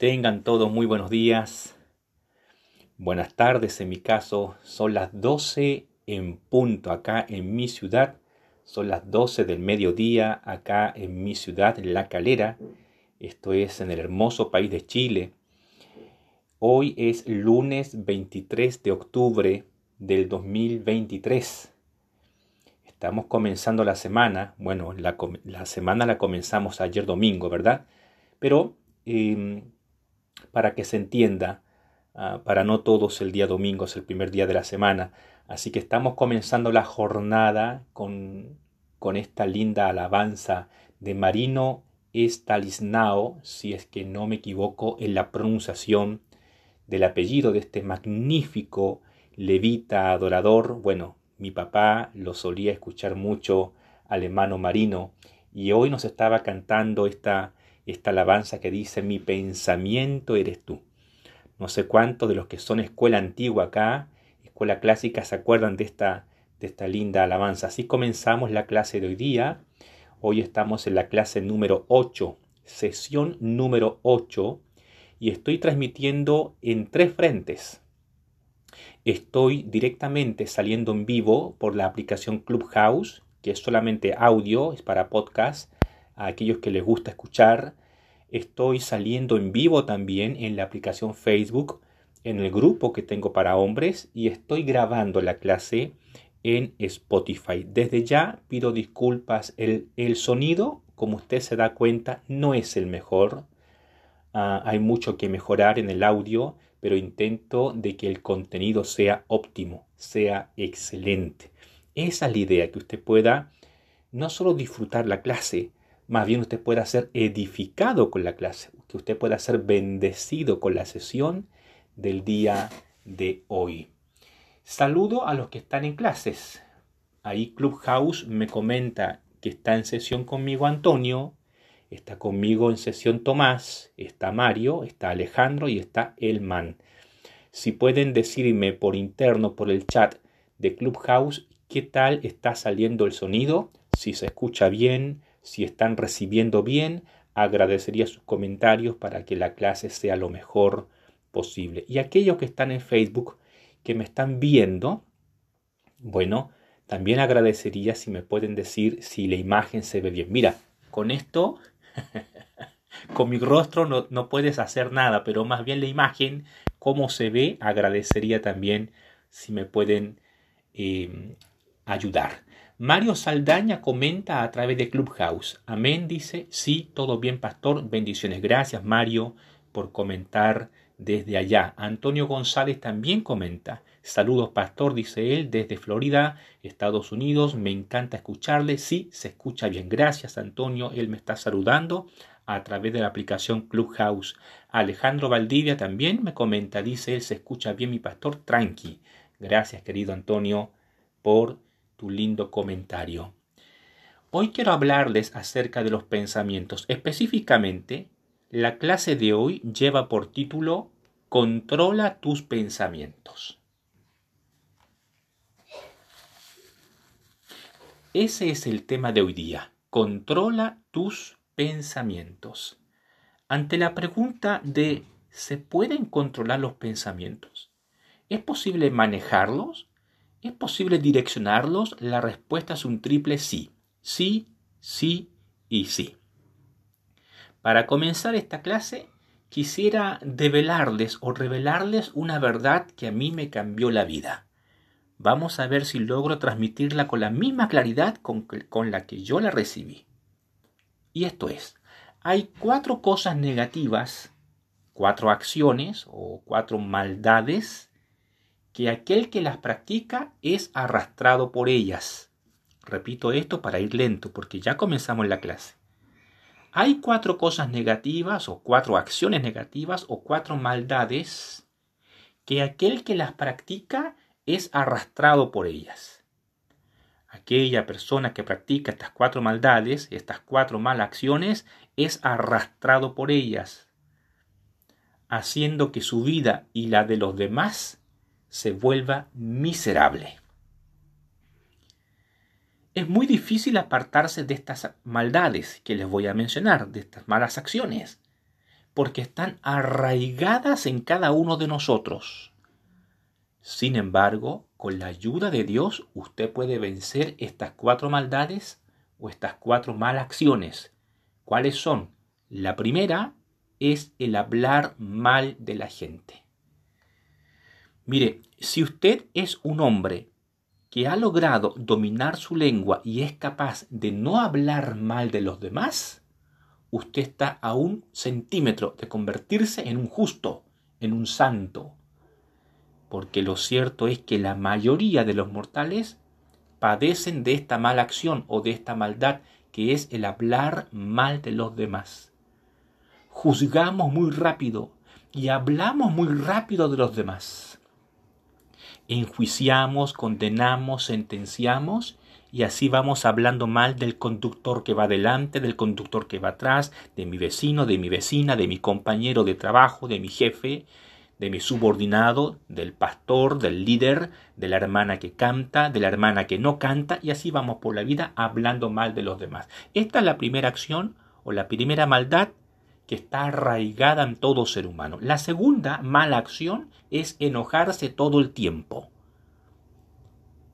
Tengan todos muy buenos días. Buenas tardes, en mi caso, son las 12 en punto acá en mi ciudad. Son las 12 del mediodía acá en mi ciudad, La Calera. Esto es en el hermoso país de Chile. Hoy es lunes 23 de octubre del 2023. Estamos comenzando la semana. Bueno, la, semana la comenzamos ayer domingo, ¿verdad? Pero eh, para que se entienda, ah, para no todos el día domingo es el primer día de la semana. Así que estamos comenzando la jornada con, con esta linda alabanza de Marino Estalisnao, si es que no me equivoco en la pronunciación del apellido de este magnífico levita adorador. Bueno, mi papá lo solía escuchar mucho al hermano Marino y hoy nos estaba cantando esta esta alabanza que dice, mi pensamiento eres tú. No sé cuántos de los que son escuela antigua acá, escuela clásica, se acuerdan de esta, de esta linda alabanza. Así comenzamos la clase de hoy día. Hoy estamos en la clase número 8, sesión número 8, y estoy transmitiendo en tres frentes. Estoy directamente saliendo en vivo por la aplicación Clubhouse, que es solamente audio, es para podcast a aquellos que les gusta escuchar. Estoy saliendo en vivo también en la aplicación Facebook, en el grupo que tengo para hombres y estoy grabando la clase en Spotify. Desde ya pido disculpas. El, el sonido, como usted se da cuenta, no es el mejor. Ah, hay mucho que mejorar en el audio, pero intento de que el contenido sea óptimo, sea excelente. Esa es la idea, que usted pueda no solo disfrutar la clase, más bien usted pueda ser edificado con la clase, que usted pueda ser bendecido con la sesión del día de hoy. Saludo a los que están en clases. Ahí Clubhouse me comenta que está en sesión conmigo Antonio, está conmigo en sesión Tomás, está Mario, está Alejandro y está Elman. Si pueden decirme por interno, por el chat de Clubhouse, qué tal está saliendo el sonido, si se escucha bien, si están recibiendo bien, agradecería sus comentarios para que la clase sea lo mejor posible. Y aquellos que están en Facebook, que me están viendo, bueno, también agradecería si me pueden decir si la imagen se ve bien. Mira, con esto, con mi rostro no, no, puedes hacer nada, pero más bien la imagen, cómo se ve, agradecería también si me pueden eh, ayudar. Mario Saldaña comenta a través de Clubhouse. Amén, dice. Sí, todo bien, pastor. Bendiciones. Gracias, Mario, por comentar desde allá. Antonio González también comenta. Saludos, pastor, dice él, desde Florida, Estados Unidos. Me encanta escucharle. Sí, se escucha bien. Gracias, Antonio. Él me está saludando a través de la aplicación Clubhouse. Alejandro Valdivia también me comenta. Dice él, se escucha bien, mi pastor. Tranqui. Gracias, querido Antonio, por tu lindo comentario. Hoy quiero hablarles acerca de los pensamientos. Específicamente, la clase de hoy lleva por título Controla tus pensamientos. Ese es el tema de hoy día. Controla tus pensamientos. Ante la pregunta de ¿se pueden controlar los pensamientos? ¿Es posible manejarlos? ¿Es posible direccionarlos? La respuesta es un triple sí. Sí, sí y sí. Para comenzar esta clase, quisiera develarles o revelarles una verdad que a mí me cambió la vida. Vamos a ver si logro transmitirla con la misma claridad con, con la que yo la recibí. Y esto es, hay cuatro cosas negativas, cuatro acciones o cuatro maldades que aquel que las practica es arrastrado por ellas. Repito esto para ir lento porque ya comenzamos la clase. Hay cuatro cosas negativas o cuatro acciones negativas o cuatro maldades que aquel que las practica es arrastrado por ellas. Aquella persona que practica estas cuatro maldades, estas cuatro malas acciones, es arrastrado por ellas, haciendo que su vida y la de los demás se vuelva miserable. Es muy difícil apartarse de estas maldades que les voy a mencionar, de estas malas acciones, porque están arraigadas en cada uno de nosotros. Sin embargo, con la ayuda de Dios, usted puede vencer estas cuatro maldades o estas cuatro malas acciones. ¿Cuáles son? La primera es el hablar mal de la gente. Mire, si usted es un hombre que ha logrado dominar su lengua y es capaz de no hablar mal de los demás, usted está a un centímetro de convertirse en un justo, en un santo. Porque lo cierto es que la mayoría de los mortales padecen de esta mala acción o de esta maldad que es el hablar mal de los demás. Juzgamos muy rápido y hablamos muy rápido de los demás. Enjuiciamos, condenamos, sentenciamos y así vamos hablando mal del conductor que va delante, del conductor que va atrás, de mi vecino, de mi vecina, de mi compañero de trabajo, de mi jefe, de mi subordinado, del pastor, del líder, de la hermana que canta, de la hermana que no canta, y así vamos por la vida hablando mal de los demás. Esta es la primera acción o la primera maldad que está arraigada en todo ser humano. La segunda mala acción es enojarse todo el tiempo.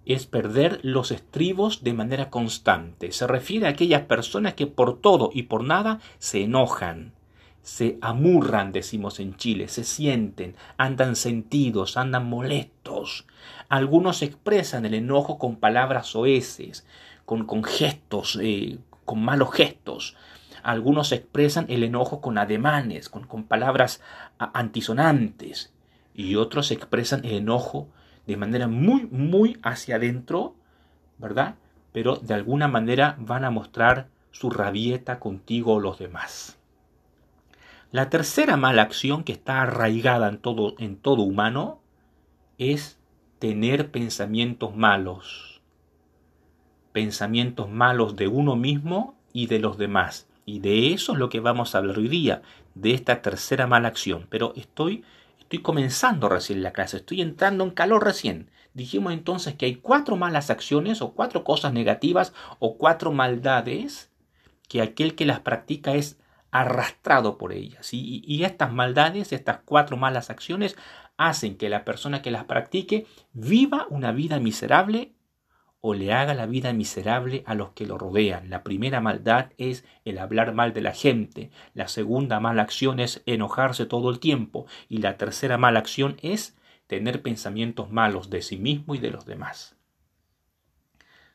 Es perder los estribos de manera constante. Se refiere a aquellas personas que por todo y por nada se enojan, se amurran, decimos en Chile, se sienten, andan sentidos, andan molestos. Algunos expresan el enojo con palabras oeces, con, con gestos, eh, con malos gestos. Algunos expresan el enojo con ademanes, con, con palabras antisonantes. Y otros expresan el enojo de manera muy, muy hacia adentro, ¿verdad? Pero de alguna manera van a mostrar su rabieta contigo o los demás. La tercera mala acción que está arraigada en todo, en todo humano es tener pensamientos malos. Pensamientos malos de uno mismo y de los demás. Y de eso es lo que vamos a hablar hoy día, de esta tercera mala acción. Pero estoy, estoy comenzando recién la clase, estoy entrando en calor recién. Dijimos entonces que hay cuatro malas acciones o cuatro cosas negativas o cuatro maldades que aquel que las practica es arrastrado por ellas. Y, estas maldades, estas cuatro malas acciones, hacen que la persona que las practique viva una vida miserable o le haga la vida miserable a los que lo rodean. La primera maldad es el hablar mal de la gente. La segunda mala acción es enojarse todo el tiempo. Y la tercera mala acción es tener pensamientos malos de sí mismo y de los demás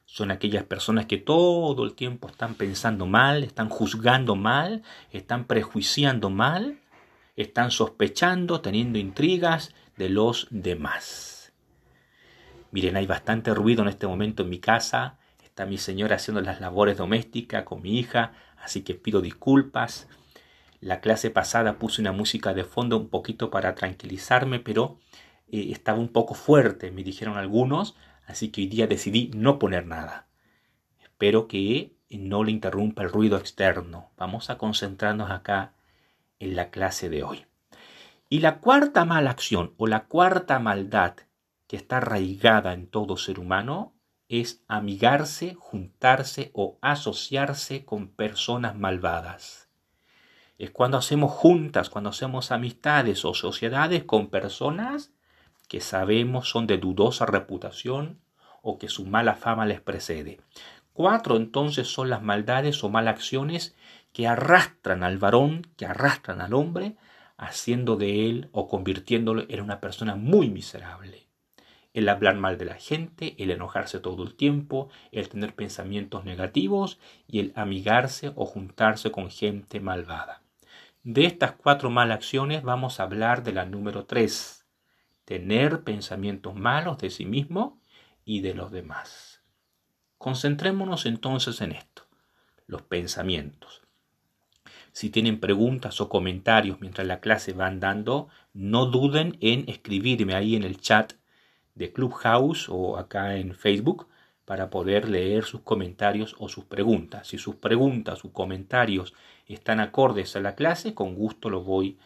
son aquellas personas que todo el tiempo están pensando mal, están juzgando mal, están prejuiciando mal, están sospechando, teniendo intrigas de los demás. Miren, hay bastante ruido en este momento en mi casa. Está mi señora haciendo las labores domésticas con mi hija, así que pido disculpas. La clase pasada puse una música de fondo un poquito para tranquilizarme, pero eh, estaba un poco fuerte, me dijeron algunos, Así que hoy día decidí no poner nada. Espero que no le interrumpa el ruido externo. Vamos a concentrarnos acá en la clase de hoy. Y la cuarta mala acción o la cuarta maldad que está arraigada en todo ser humano es amigarse, juntarse o asociarse con personas malvadas. Es cuando hacemos juntas, cuando hacemos amistades o sociedades con personas que sabemos son de dudosa reputación o que su mala fama les precede. Cuatro entonces son las maldades o malas acciones que arrastran al varón, que arrastran al hombre, haciendo de él o convirtiéndolo en una persona muy miserable. El hablar mal de la gente, el enojarse todo el tiempo, el tener pensamientos negativos y el amigarse o juntarse con gente malvada. De estas cuatro malas acciones vamos a hablar de la número tres, tener pensamientos malos de sí mismo y de los demás. Concentrémonos entonces en esto, los pensamientos. Si tienen preguntas o comentarios mientras la clase va andando, no duden en escribirme ahí en el chat de Clubhouse o acá en Facebook para poder leer sus comentarios o sus preguntas. Si sus preguntas o comentarios están acordes a la clase, con gusto lo voy,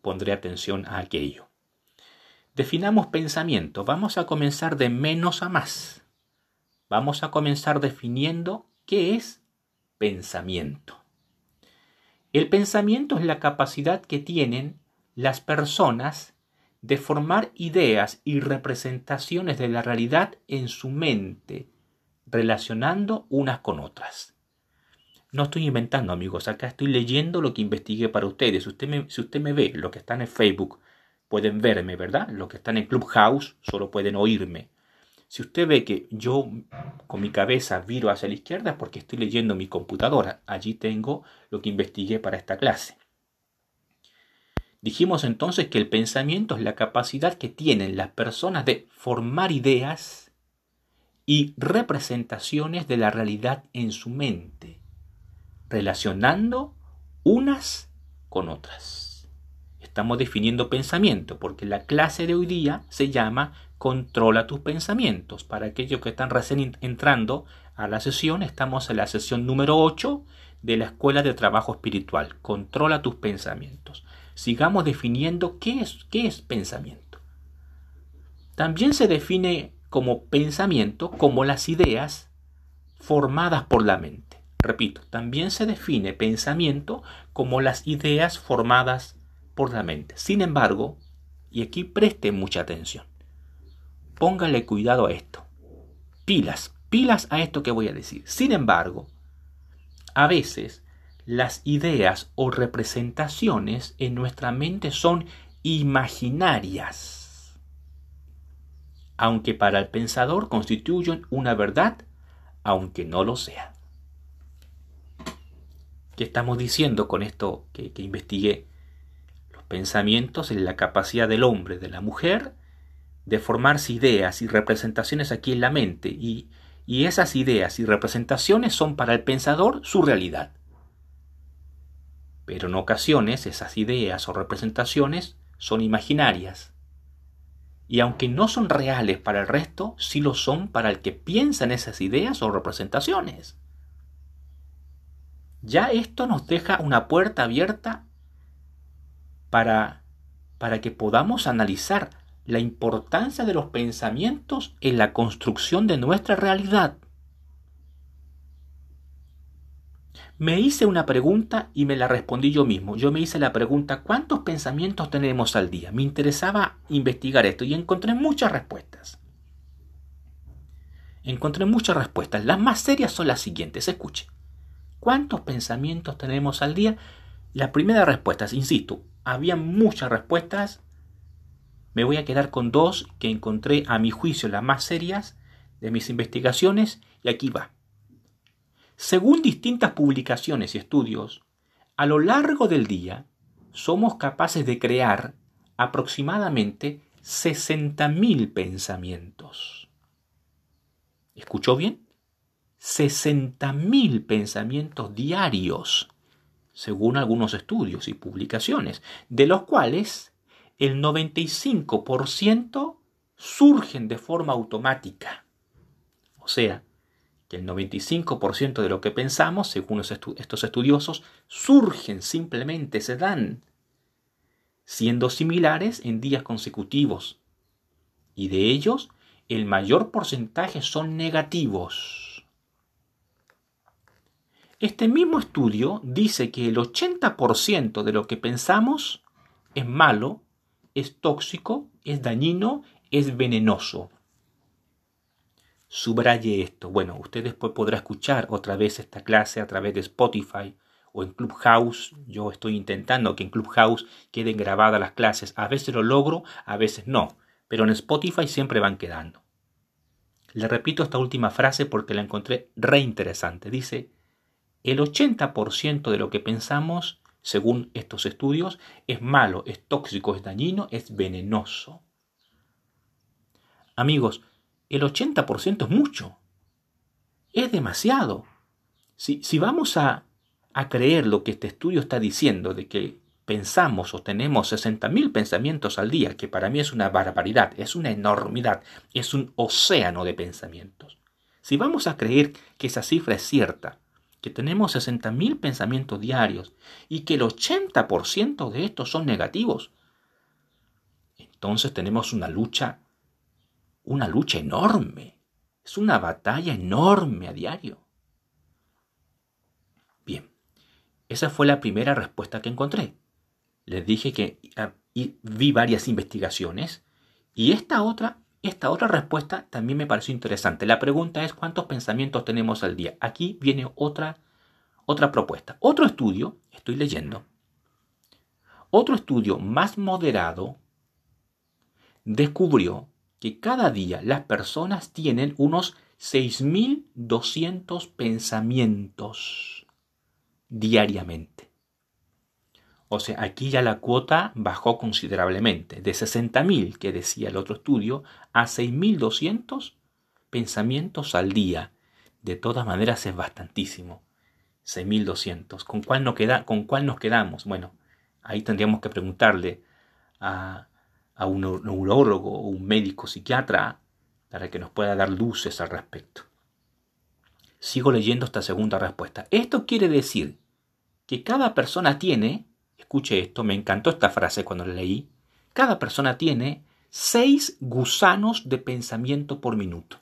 pondré atención a aquello. Definamos pensamiento. Vamos a comenzar de menos a más. Vamos a comenzar definiendo qué es pensamiento. El pensamiento es la capacidad que tienen las personas de formar ideas y representaciones de la realidad en su mente, relacionando unas con otras. No estoy inventando, amigos, acá estoy leyendo lo que investigué para ustedes. Usted me, si usted me ve, lo que están en Facebook, pueden verme, ¿verdad? Los que están en Clubhouse solo pueden oírme. Si usted ve que yo con mi cabeza viro hacia la izquierda es porque estoy leyendo mi computadora. Allí tengo lo que investigué para esta clase. Dijimos entonces que el pensamiento es la capacidad que tienen las personas de formar ideas y representaciones de la realidad en su mente, relacionando unas con otras. Estamos definiendo pensamiento porque la clase de hoy día se llama Controla tus pensamientos. Para aquellos que están recién entrando a la sesión, estamos en la sesión número 8 de la Escuela de Trabajo Espiritual. Controla tus pensamientos. Sigamos definiendo qué es, qué es pensamiento. También se define como pensamiento como las ideas formadas por la mente. Repito, también se define pensamiento como las ideas formadas por la mente. Sin embargo, y aquí preste mucha atención, póngale cuidado a esto. Pilas, pilas a esto que voy a decir. Sin embargo, a veces las ideas o representaciones en nuestra mente son imaginarias, aunque para el pensador constituyen una verdad, aunque no lo sea. ¿Qué estamos diciendo con esto que, investigué? Los pensamientos en la capacidad del hombre, de la mujer, de formarse ideas y representaciones aquí en la mente y, y esas ideas y representaciones son para el pensador su realidad. Pero en ocasiones esas ideas o representaciones son imaginarias. Y aunque no son reales para el resto, sí lo son para el que piensa en esas ideas o representaciones. Ya esto nos deja una puerta abierta para, para que podamos analizar la importancia de los pensamientos en la construcción de nuestra realidad. Me hice una pregunta y me la respondí yo mismo. Yo me hice la pregunta, ¿cuántos pensamientos tenemos al día? Me interesaba investigar esto y encontré muchas respuestas. Encontré muchas respuestas. Las más serias son las siguientes. Escuche. ¿Cuántos pensamientos tenemos al día? La primera respuesta, insisto, había muchas respuestas me voy a quedar con dos que encontré a mi juicio las más serias de mis investigaciones y aquí va. Según distintas publicaciones y estudios, a lo largo del día somos capaces de crear aproximadamente 60.000 pensamientos. ¿Escuchó bien? 60.000 pensamientos diarios, según algunos estudios y publicaciones, de los cuales el 95% surgen de forma automática. O sea, que el 95% de lo que pensamos, según estos estudiosos, surgen simplemente, se dan, siendo similares en días consecutivos. Y de ellos, el mayor porcentaje son negativos. Este mismo estudio dice que el 80% de lo que pensamos es malo es tóxico, es dañino, es venenoso. Subraye esto. Bueno, usted después podrá escuchar otra vez esta clase a través de Spotify o en Clubhouse. Yo estoy intentando que en Clubhouse queden grabadas las clases. A veces lo logro, a veces no. Pero en Spotify siempre van quedando. Le repito esta última frase porque la encontré re interesante. Dice, el 80% de lo que pensamos según estos estudios, es malo, es tóxico, es dañino, es venenoso. Amigos, el 80% es mucho. Es demasiado. Si, si vamos a, a, creer lo que este estudio está diciendo, de que pensamos o tenemos 60.000 pensamientos al día, que para mí es una barbaridad, es una enormidad, es un océano de pensamientos. Si vamos a creer que esa cifra es cierta, que tenemos 60.000 pensamientos diarios y que el 80% de estos son negativos, entonces tenemos una lucha, una lucha enorme. Es una batalla enorme a diario. Bien, Esa fue la primera respuesta que encontré. Les dije que ah, vi varias investigaciones y esta otra, esta otra respuesta también me pareció interesante. La pregunta es cuántos pensamientos tenemos al día. Aquí viene otra, otra propuesta. Otro estudio, estoy leyendo, otro estudio más moderado descubrió que cada día las personas tienen unos 6.200 pensamientos diariamente. O sea, aquí ya la cuota bajó considerablemente, de 60.000 que decía el otro estudio a 6.200 pensamientos al día. De todas maneras es bastantísimo. 6.200. ¿Con cuál, ¿Con cuál nos quedamos? Bueno, ahí tendríamos que preguntarle a, a un neurólogo o un médico psiquiatra para que nos pueda dar luces al respecto. Sigo leyendo esta segunda respuesta. Esto quiere decir que cada persona tiene, escuche esto, me encantó esta frase cuando la leí, cada persona tiene seis gusanos de pensamiento por minuto.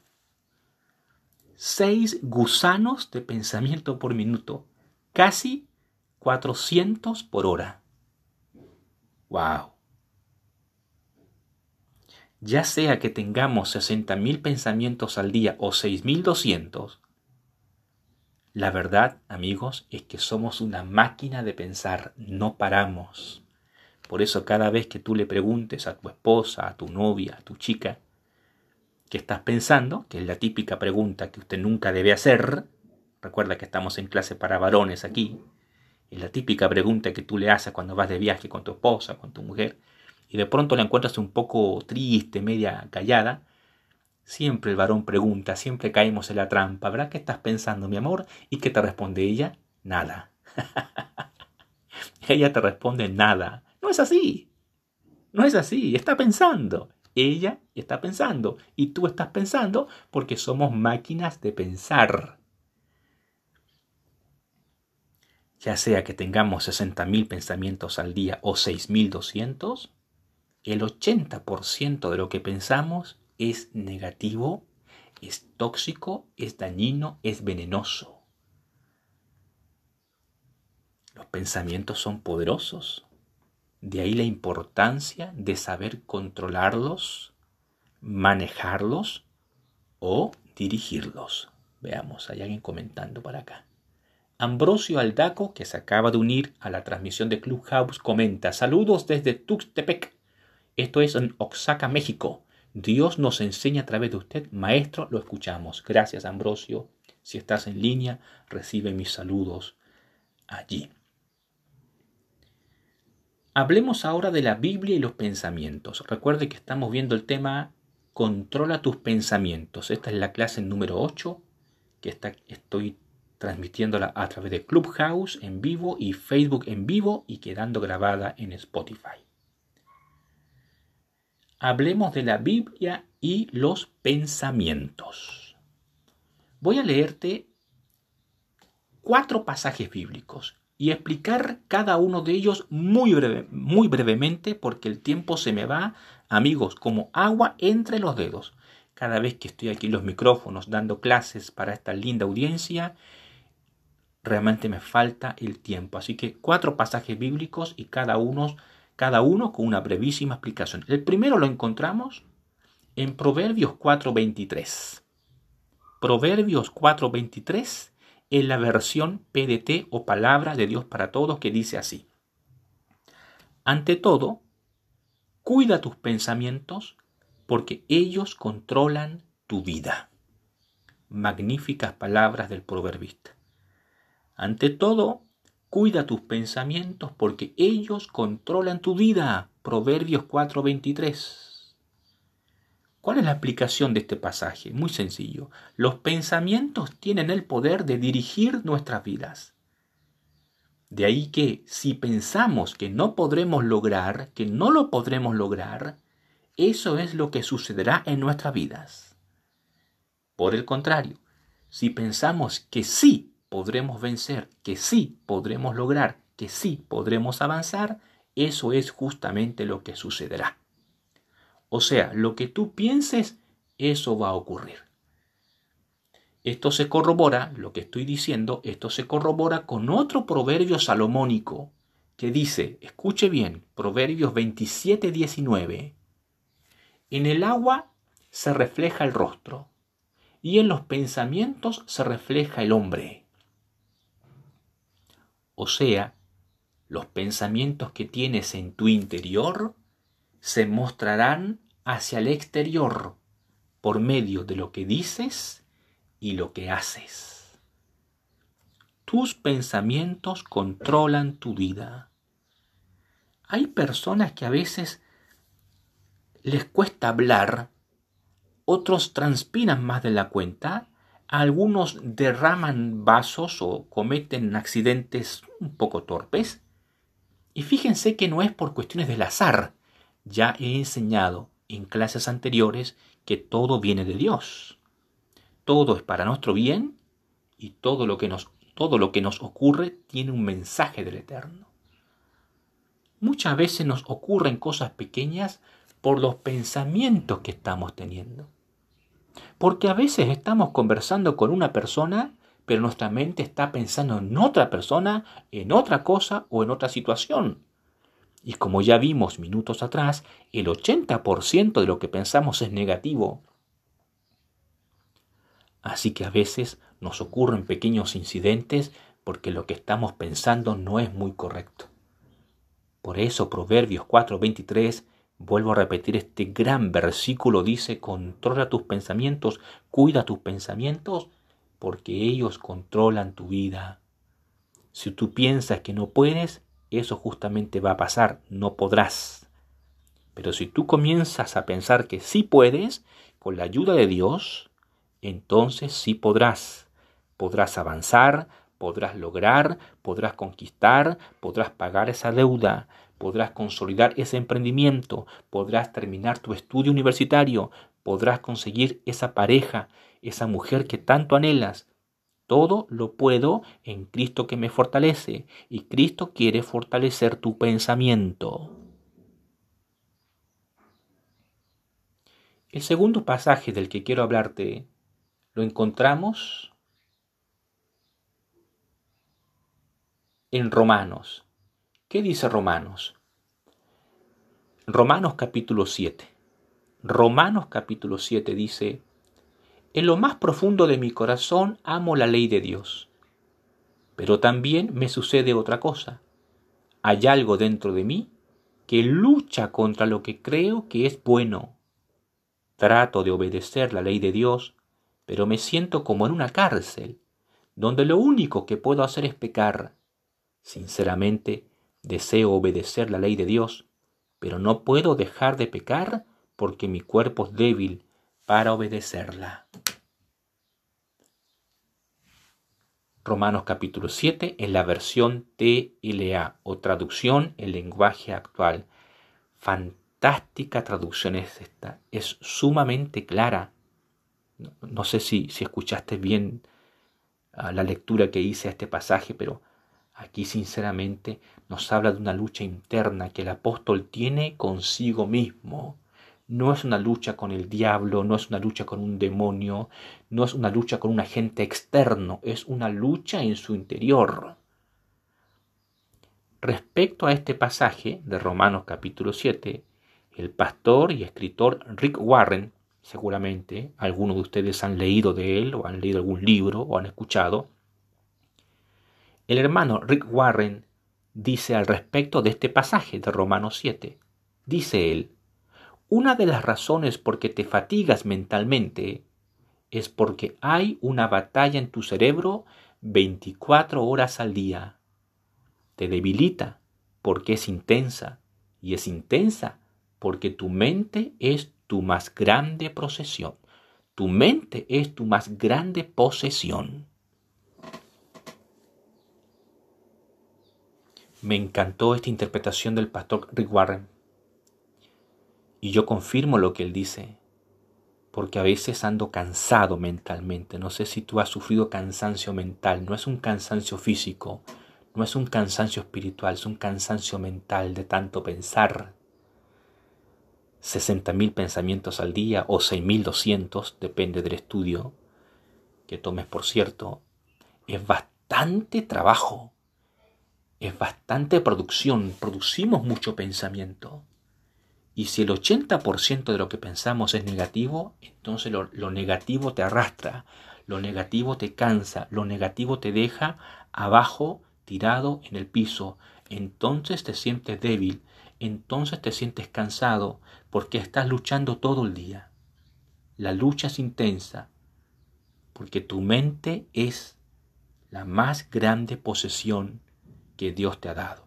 Seis gusanos de pensamiento por minuto, casi 400 por hora. ¡Wow! Ya sea que tengamos 60.000 pensamientos al día o 6.200, la verdad, amigos, es que somos una máquina de pensar, no paramos. Por eso cada vez que tú le preguntes a tu esposa, a tu novia, a tu chica, ¿qué estás pensando? Que es la típica pregunta que usted nunca debe hacer. Recuerda que estamos en clase para varones aquí. Es la típica pregunta que tú le haces cuando vas de viaje con tu esposa, con tu mujer y de pronto la encuentras un poco triste, media callada, siempre el varón pregunta, siempre caemos en la trampa, ¿verdad qué estás pensando, mi amor? ¿Y qué te responde ella? Nada. ella te responde nada. No es así. No es así. Está pensando. Ella está pensando. Y tú estás pensando porque somos máquinas de pensar. Ya sea que tengamos 60.000 pensamientos al día o 6.200, el 80% de lo que pensamos es negativo, es tóxico, es dañino, es venenoso. Los pensamientos son poderosos. De ahí la importancia de saber controlarlos, manejarlos o dirigirlos. Veamos, hay alguien comentando para acá. Ambrosio Aldaco, que se acaba de unir a la transmisión de Clubhouse, comenta, saludos desde Tuxtepec, esto es en Oaxaca, México. Dios nos enseña a través de usted, maestro, lo escuchamos. Gracias, Ambrosio. Si estás en línea, recibe mis saludos allí. Hablemos ahora de la Biblia y los pensamientos. Recuerde que estamos viendo el tema Controla tus pensamientos. Esta es la clase número 8 que estoy transmitiéndola a través de Clubhouse en vivo y Facebook en vivo y quedando grabada en Spotify hablemos de la Biblia y los pensamientos. Voy a leerte cuatro pasajes bíblicos y explicar cada uno de ellos muy, breve, muy brevemente porque el tiempo se me va, amigos, como agua entre los dedos. Cada vez que estoy aquí en los micrófonos dando clases para esta linda audiencia, realmente me falta el tiempo. Así que cuatro pasajes bíblicos y cada uno cada uno con una brevísima explicación. El primero lo encontramos en Proverbios 4.23. Proverbios 4.23 en la versión PDT o Palabra de Dios para Todos que dice así. Ante todo, cuida tus pensamientos porque ellos controlan tu vida. Magníficas palabras del proverbista. Ante todo, Cuida tus pensamientos porque ellos controlan tu vida. Proverbios 4:23. ¿Cuál es la aplicación de este pasaje? Muy sencillo. Los pensamientos tienen el poder de dirigir nuestras vidas. De ahí que si pensamos que no podremos lograr, que no lo podremos lograr, eso es lo que sucederá en nuestras vidas. Por el contrario, si pensamos que sí podremos vencer, que sí podremos lograr, que sí podremos avanzar, eso es justamente lo que sucederá. O sea, lo que tú pienses, eso va a ocurrir. esto se corrobora, lo que estoy diciendo, esto se corrobora con otro proverbio salomónico que dice, escuche bien, Proverbios 27, 19, en el agua se refleja el rostro y en los pensamientos se refleja el hombre. O sea, los pensamientos que tienes en tu interior se mostrarán hacia el exterior por medio de lo que dices y lo que haces. Tus pensamientos controlan tu vida. Hay personas que a veces les cuesta hablar, otros transpiran más de la cuenta, algunos derraman vasos o cometen accidentes un poco torpes. Y fíjense que no es por cuestiones del azar. Ya he enseñado en clases anteriores que todo viene de Dios todo es para nuestro bien y todo lo que nos, todo lo que nos ocurre tiene un mensaje del Eterno. Muchas veces nos ocurren cosas pequeñas por los pensamientos que estamos teniendo. Porque a veces estamos conversando con una persona, pero nuestra mente está pensando en otra persona, en otra cosa o en otra situación. Y como ya vimos minutos atrás, el 80% de lo que pensamos es negativo. Así que a veces nos ocurren pequeños incidentes porque lo que estamos pensando no es muy correcto. Por eso Proverbios 4:23, vuelvo a repetir este gran versículo, dice, controla tus pensamientos, cuida tus pensamientos, porque ellos controlan tu vida. Si tú piensas que no puedes, eso justamente va a pasar, no podrás. Pero si tú comienzas a pensar que sí puedes, con la ayuda de Dios, entonces sí podrás. Podrás avanzar, podrás lograr, podrás conquistar, podrás pagar esa deuda, podrás consolidar ese emprendimiento, podrás terminar tu estudio universitario, podrás conseguir esa pareja, esa mujer que tanto anhelas. Todo lo puedo en Cristo que me fortalece y Cristo quiere fortalecer tu pensamiento. El segundo pasaje del que quiero hablarte lo encontramos en Romanos. ¿Qué dice Romanos? Romanos capítulo 7. Romanos capítulo 7 dice, En lo más profundo de mi corazón amo la ley de Dios, pero también me sucede otra cosa. Hay algo dentro de mí que lucha contra lo que creo que es bueno. Trato de obedecer la ley de Dios, pero me siento como en una cárcel, donde lo único que puedo hacer es pecar. Sinceramente, deseo obedecer la ley de Dios, pero no puedo dejar de pecar porque mi cuerpo es débil para obedecerla. Romanos capítulo 7 en la versión TLA o traducción en lenguaje actual. Fantástica traducción es esta, es sumamente clara, no sé si, si escuchaste bien ah, la lectura que hice a este pasaje, pero aquí sinceramente nos habla de una lucha interna que el apóstol tiene consigo mismo. No es una lucha con el diablo, no es una lucha con un demonio, no es una lucha con un agente externo, es una lucha en su interior. Respecto a este pasaje de Romanos capítulo 7, el pastor y escritor Rick Warren seguramente algunos de ustedes han leído de él o han leído algún libro o han escuchado. El hermano Rick Warren dice al respecto de este pasaje de Romanos 7. Dice él, una de las razones por que te fatigas mentalmente es porque hay una batalla en tu cerebro 24 horas al día. Te debilita porque es intensa y es intensa porque tu mente es tu más grande procesión. Tu mente es tu más grande posesión. Me encantó esta interpretación del pastor Rick Warren. Y yo confirmo lo que él dice, porque a veces ando cansado mentalmente. No sé si tú has sufrido cansancio mental. No es un cansancio físico, no es un cansancio espiritual, es un cansancio mental de tanto pensar, 60.000 pensamientos al día o 6.200, depende del estudio, que tomes, por cierto, es bastante trabajo, es bastante producción, producimos mucho pensamiento. Y si el 80% de lo que pensamos es negativo, entonces lo, lo, negativo te arrastra, lo negativo te cansa, lo negativo te deja abajo, tirado en el piso. Entonces te sientes débil, entonces te sientes cansado, porque estás luchando todo el día. La lucha es intensa, porque tu mente es la más grande posesión que Dios te ha dado.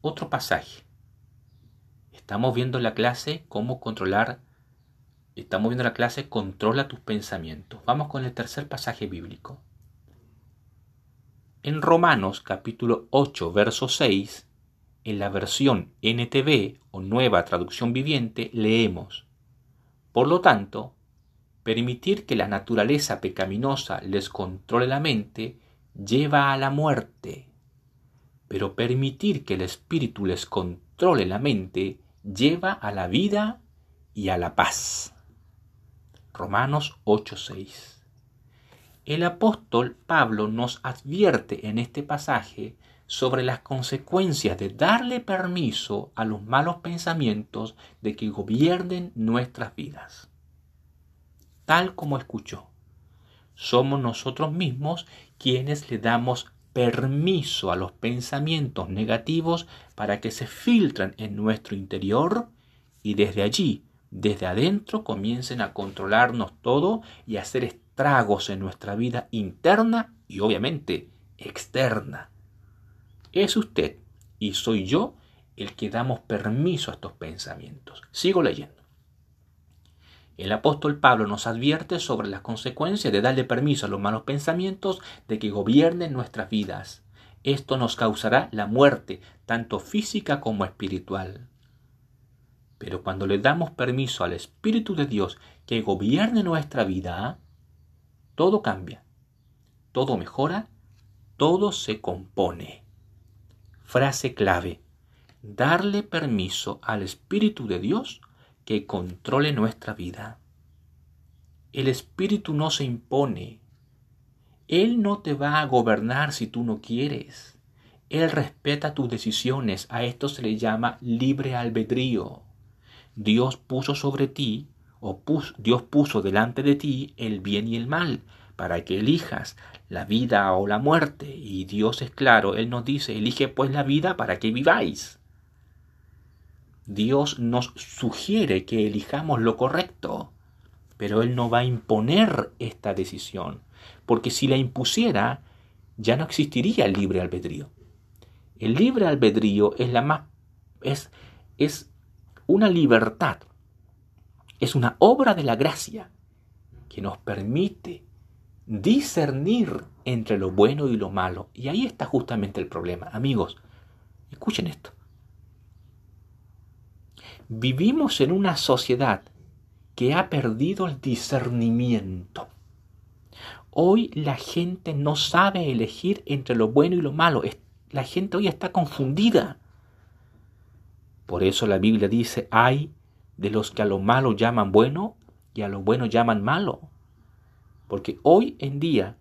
Otro pasaje. Estamos viendo la clase cómo controlar. Estamos viendo la clase controla tus pensamientos. Vamos con el tercer pasaje bíblico. En Romanos capítulo 8, verso 6, en la versión NTV o Nueva Traducción Viviente leemos, Por lo tanto, permitir que la naturaleza pecaminosa les controle la mente lleva a la muerte, pero permitir que el espíritu les controle la mente lleva a la vida y a la paz. Romanos 8:6 El apóstol Pablo nos advierte en este pasaje sobre las consecuencias de darle permiso a los malos pensamientos de que gobiernen nuestras vidas. Tal como escuchó, somos nosotros mismos quienes le damos permiso a los pensamientos negativos para que se filtren en nuestro interior y desde allí, desde adentro, comiencen a controlarnos todo y a hacer estragos en nuestra vida interna y obviamente externa. Es usted y soy yo el que damos permiso a estos pensamientos. Sigo leyendo. El apóstol Pablo nos advierte sobre las consecuencias de darle permiso a los malos pensamientos de que gobiernen nuestras vidas. Esto nos causará la muerte, tanto física como espiritual. Pero cuando le damos permiso al Espíritu de Dios que gobierne nuestra vida, todo cambia, todo mejora, todo se compone. Frase clave. Darle permiso al Espíritu de Dios que controle nuestra vida. El Espíritu no se impone. Él no te va a gobernar si tú no quieres. Él respeta tus decisiones. A esto se le llama libre albedrío. Dios puso sobre ti, o Dios puso delante de ti el bien y el mal, para que elijas la vida o la muerte. Y Dios es claro, Él nos dice, elige pues la vida para que viváis. Dios nos sugiere que elijamos lo correcto, pero Él no va a imponer esta decisión, porque si la impusiera, ya no existiría el libre albedrío. El libre albedrío es la más es, es una libertad, es una obra de la gracia que nos permite discernir entre lo bueno y lo malo. Y ahí está justamente el problema. Amigos, escuchen esto. Vivimos en una sociedad que ha perdido el discernimiento. Hoy la gente no sabe elegir entre lo bueno y lo malo. La gente hoy está confundida. Por eso la Biblia dice, hay de los que a lo malo llaman bueno y a lo bueno llaman malo. Porque hoy en día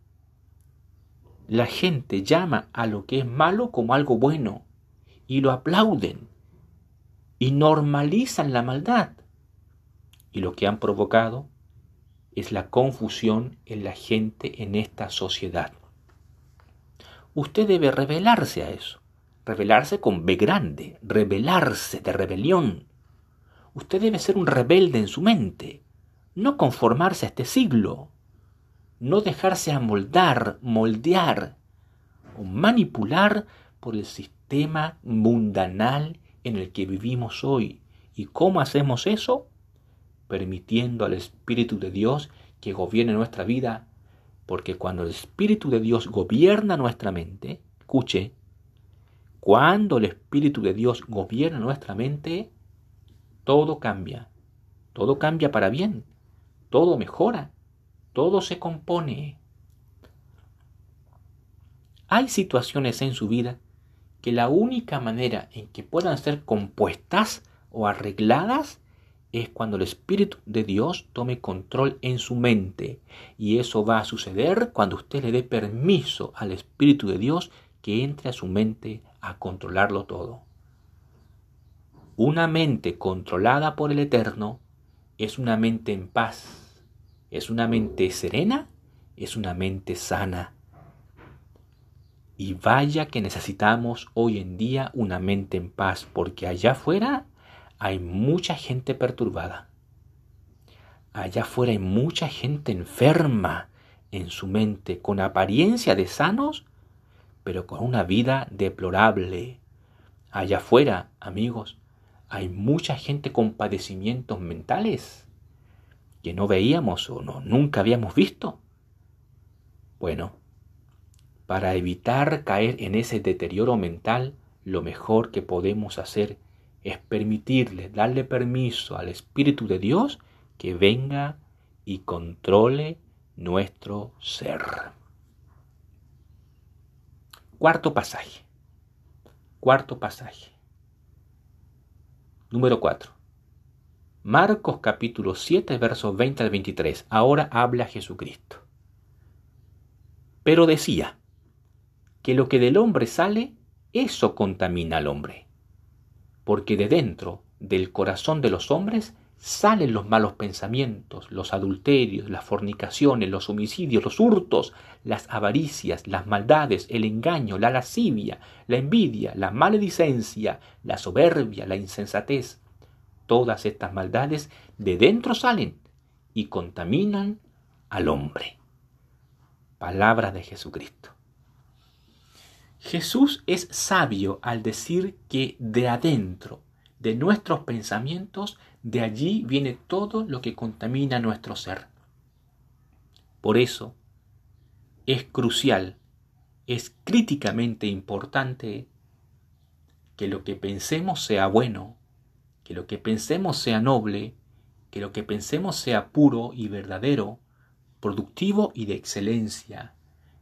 la gente llama a lo que es malo como algo bueno y lo aplauden y normalizan la maldad. Y lo que han provocado es la confusión en la gente en esta sociedad. Usted debe rebelarse a eso, rebelarse con B grande, rebelarse de rebelión. Usted debe ser un rebelde en su mente, no conformarse a este siglo, no dejarse amoldar, moldear o manipular por el sistema mundanal en el que vivimos hoy. ¿Y cómo hacemos eso? Permitiendo al Espíritu de Dios que gobierne nuestra vida, porque cuando el Espíritu de Dios gobierna nuestra mente, escuche, cuando el Espíritu de Dios gobierna nuestra mente, todo cambia, todo cambia para bien, todo mejora, todo se compone. Hay situaciones en su vida que la única manera en que puedan ser compuestas o arregladas es cuando el Espíritu de Dios tome control en su mente. Y eso va a suceder cuando usted le dé permiso al Espíritu de Dios que entre a su mente a controlarlo todo. Una mente controlada por el Eterno es una mente en paz, es una mente serena, es una mente sana. Y vaya que necesitamos hoy en día una mente en paz, porque allá afuera hay mucha gente perturbada. Allá afuera hay mucha gente enferma en su mente, con apariencia de sanos, pero con una vida deplorable. Allá afuera, amigos, hay mucha gente con padecimientos mentales que no veíamos o no, nunca habíamos visto. Bueno, para evitar caer en ese deterioro mental, lo mejor que podemos hacer es permitirle, darle permiso al Espíritu de Dios que venga y controle nuestro ser. Cuarto pasaje. Cuarto pasaje. Número 4. Marcos capítulo 7, versos 20 al 23. Ahora habla Jesucristo. Pero decía que lo que del hombre sale, eso contamina al hombre porque de dentro del corazón de los hombres salen los malos pensamientos, los adulterios, las fornicaciones, los homicidios, los hurtos, las avaricias, las maldades, el engaño, la lascivia, la envidia, la maledicencia, la soberbia, la insensatez. Todas estas maldades de dentro salen y contaminan al hombre. Palabra de Jesucristo. Jesús es sabio al decir que de adentro, de nuestros pensamientos, de allí viene todo lo que contamina nuestro ser. Por eso es crucial, es críticamente importante que lo que pensemos sea bueno, que lo que pensemos sea noble, que lo que pensemos sea puro y verdadero, productivo y de excelencia,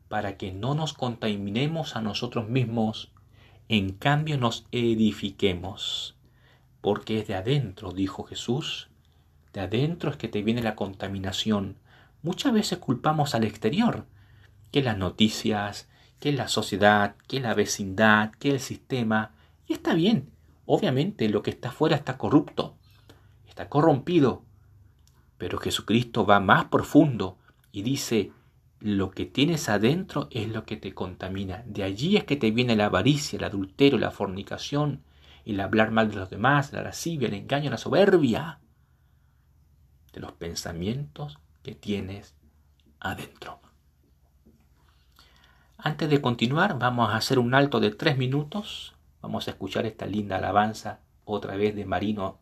para que no nos contaminemos a nosotros mismos, en cambio nos edifiquemos. Porque es de adentro, dijo Jesús, de adentro es que te viene la contaminación. Muchas veces culpamos al exterior, que las noticias, que la sociedad, que la vecindad, que el sistema. Y está bien, obviamente lo que está afuera está corrupto, está corrompido. Pero Jesucristo va más profundo y dice, lo que tienes adentro es lo que te contamina. De allí es que te viene la avaricia, el adulterio, la fornicación, el hablar mal de los demás, la lascivia, el engaño, la soberbia. De los pensamientos que tienes adentro. Antes de continuar, vamos a hacer un alto de tres minutos. Vamos a escuchar esta linda alabanza otra vez de Marino,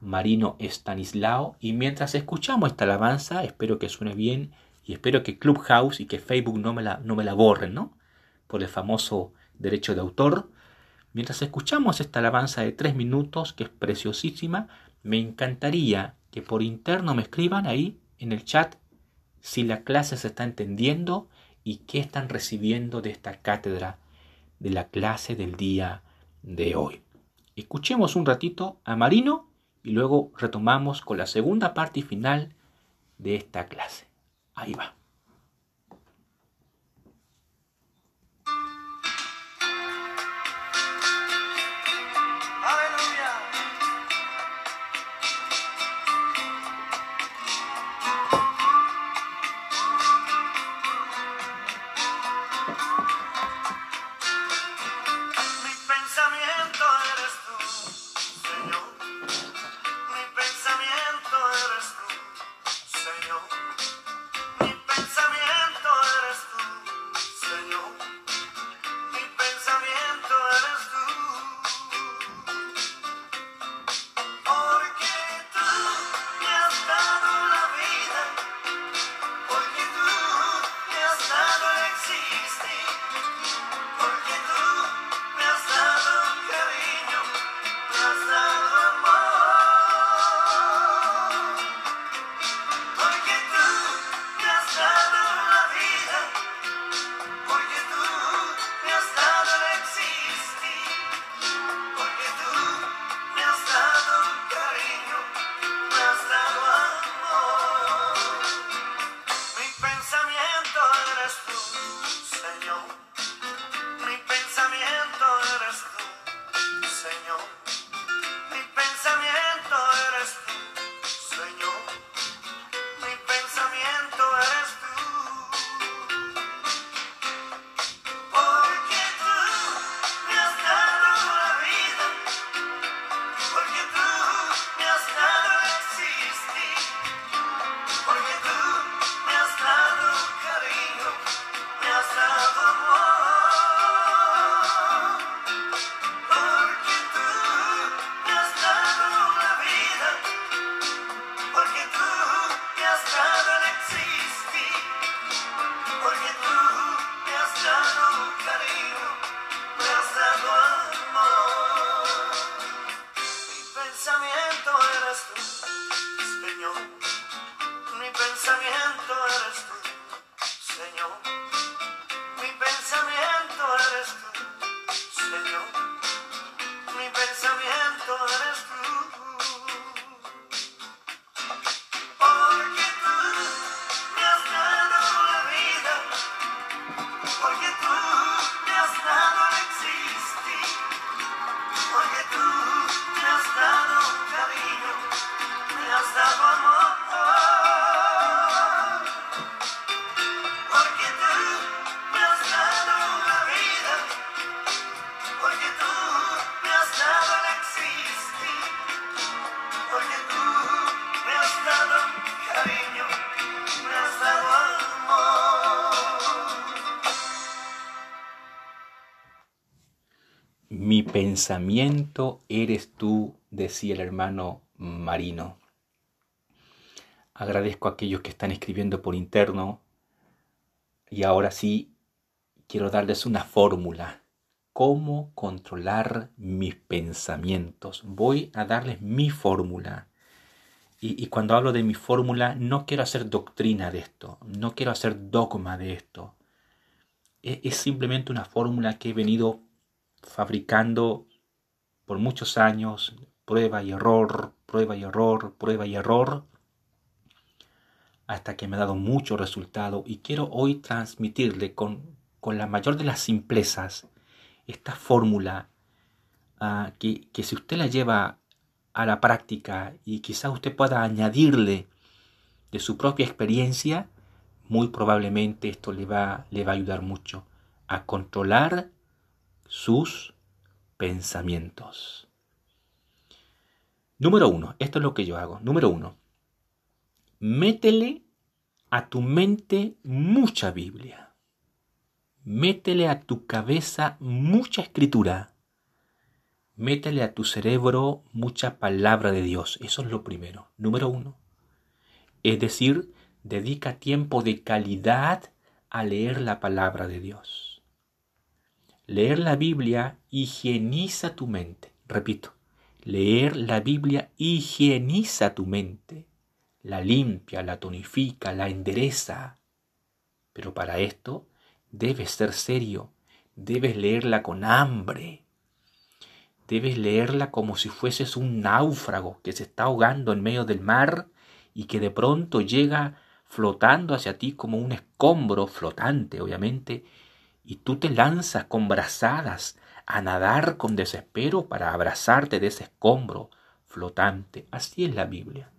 Marino Estanislao. Y mientras escuchamos esta alabanza, espero que suene bien y espero que Clubhouse y que Facebook no me la, no me la borren, ¿no? Por el famoso derecho de autor. Mientras escuchamos esta alabanza de tres minutos, que es preciosísima, me encantaría que por interno me escriban ahí en el chat si la clase se está entendiendo y qué están recibiendo de esta cátedra de la clase del día de hoy. Escuchemos un ratito a Marino y luego retomamos con la segunda parte final de esta clase. Ahí va. Pensamiento eres tú, decía el hermano Marino. Agradezco a aquellos que están escribiendo por interno y ahora sí quiero darles una fórmula. ¿Cómo controlar mis pensamientos? Voy a darles mi fórmula. Y, cuando hablo de mi fórmula, no quiero hacer doctrina de esto, no quiero hacer dogma de esto. E, es simplemente una fórmula que he venido fabricando por muchos años, prueba y error, prueba y error, prueba y error, hasta que me ha dado mucho resultado. Y quiero hoy transmitirle con, con la mayor de las simplezas esta fórmula ah, que, que si usted la lleva a la práctica y quizá usted pueda añadirle de su propia experiencia, muy probablemente esto le va, le va a ayudar mucho a controlar sus pensamientos. Número uno, esto es lo que yo hago. Número uno, métele a tu mente mucha Biblia. Métele a tu cabeza mucha escritura. Métele a tu cerebro mucha palabra de Dios. Eso es lo primero. Número uno. Es decir, dedica tiempo de calidad a leer la palabra de Dios. Leer la Biblia higieniza tu mente. Repito, leer la Biblia higieniza tu mente la limpia, la tonifica, la endereza. Pero para esto debes ser serio, debes leerla con hambre, debes leerla como si fueses un náufrago que se está ahogando en medio del mar y que de pronto llega flotando hacia ti como un escombro flotante, obviamente, y tú te lanzas con brazadas a nadar con desespero para abrazarte de ese escombro flotante. Así es la Biblia.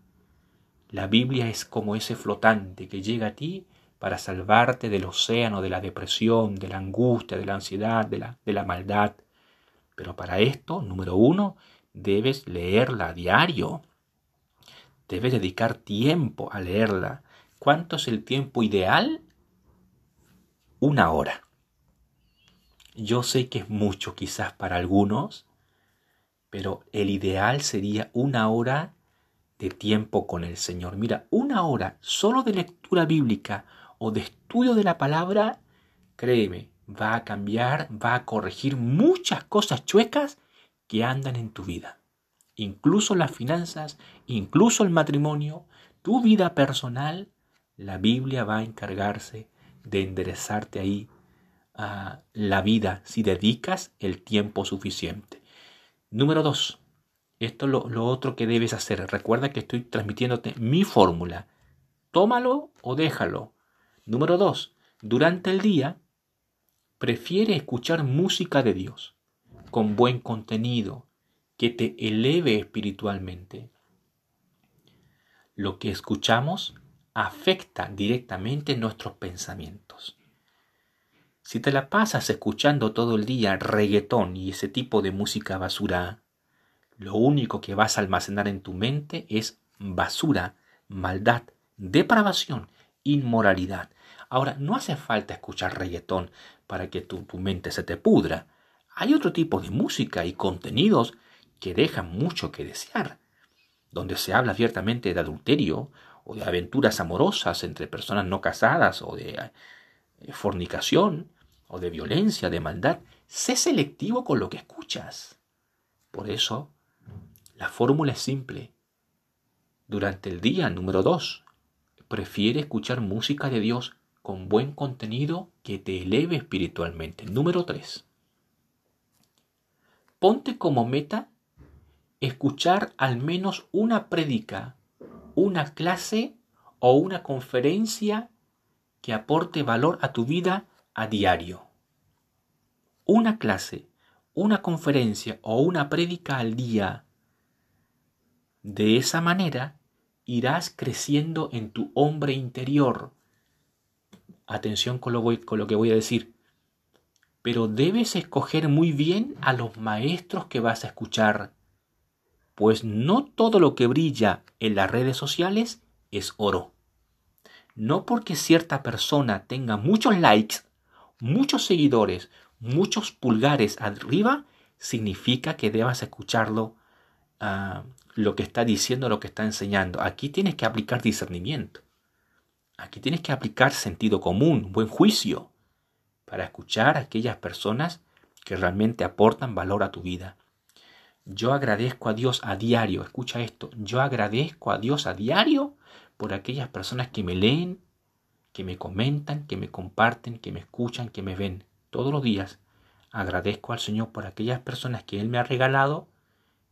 La Biblia es como ese flotante que llega a ti para salvarte del océano de la depresión, de la angustia, de la ansiedad, de la, de la maldad. Pero para esto, número uno, debes leerla a diario. Debes dedicar tiempo a leerla. ¿Cuánto es el tiempo ideal? Una hora. Yo sé que es mucho quizás para algunos, pero el ideal sería una hora de tiempo con el Señor. Mira, una hora solo de lectura bíblica o de estudio de la palabra, créeme, va a cambiar, va a corregir muchas cosas chuecas que andan en tu vida. Incluso las finanzas, incluso el matrimonio, tu vida personal, la Biblia va a encargarse de enderezarte ahí la vida si dedicas el tiempo suficiente. Número dos, esto es lo, otro que debes hacer. Recuerda que estoy transmitiéndote mi fórmula. Tómalo o déjalo. Número dos, durante el día, prefiere escuchar música de Dios, con buen contenido, que te eleve espiritualmente. Lo que escuchamos afecta directamente nuestros pensamientos. Si te la pasas escuchando todo el día reggaetón y ese tipo de música basura, lo único que vas a almacenar en tu mente es basura, maldad, depravación, inmoralidad. Ahora, no hace falta escuchar reggaetón para que tu, tu, mente se te pudra. Hay otro tipo de música y contenidos que dejan mucho que desear, donde se habla abiertamente de adulterio o de aventuras amorosas entre personas no casadas o de eh, fornicación o de violencia, de maldad. Sé selectivo con lo que escuchas. Por eso la fórmula es simple. Durante el día número 2, prefiere escuchar música de Dios con buen contenido que te eleve espiritualmente. Número 3. Ponte como meta escuchar al menos una prédica, una clase o una conferencia que aporte valor a tu vida a diario. Una clase, una conferencia o una prédica al día de esa manera irás creciendo en tu hombre interior. Atención con lo, con lo que voy a decir. Pero debes escoger muy bien a los maestros que vas a escuchar, pues no todo lo que brilla en las redes sociales es oro. No porque cierta persona tenga muchos likes, muchos seguidores, muchos pulgares arriba, significa que debas escucharlo ah, lo que está diciendo, lo que está enseñando. Aquí tienes que aplicar discernimiento. Aquí tienes que aplicar sentido común, buen juicio, para escuchar a aquellas personas que realmente aportan valor a tu vida. Yo agradezco a Dios a diario, escucha esto, yo agradezco a Dios a diario por aquellas personas que me leen, que me comentan, que me comparten, que me escuchan, que me ven todos los días. Agradezco al Señor por aquellas personas que Él me ha regalado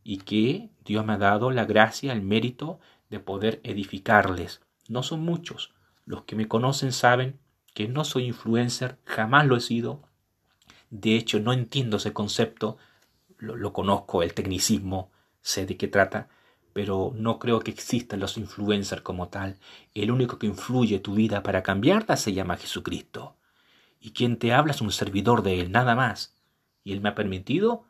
y que Dios me ha dado la gracia, el mérito de poder edificarles. No son muchos. Los que me conocen saben que no soy influencer, jamás lo he sido. De hecho, no entiendo ese concepto, lo, conozco, el tecnicismo, sé de qué trata, pero no creo que existan los influencers como tal. El único que influye tu vida para cambiarla se llama Jesucristo. Y quien te habla es un servidor de Él, nada más. Y Él me ha permitido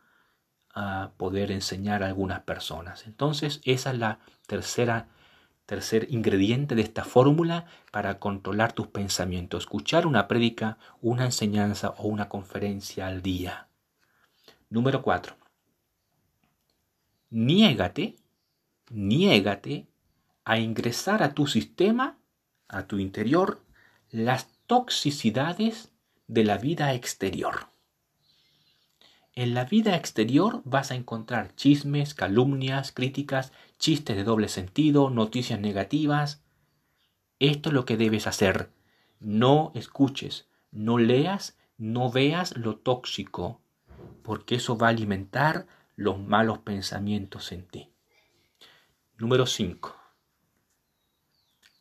a poder enseñar a algunas personas. Entonces, esa es la tercera tercer ingrediente de esta fórmula para controlar tus pensamientos. Escuchar una prédica, una enseñanza o una conferencia al día. Número 4. Niégate, niégate a ingresar a tu sistema, a tu interior, las toxicidades de la vida exterior. En la vida exterior vas a encontrar chismes, calumnias, críticas, chistes de doble sentido, noticias negativas. Esto es lo que debes hacer. No escuches, no leas, no veas lo tóxico, porque eso va a alimentar los malos pensamientos en ti. Número 5.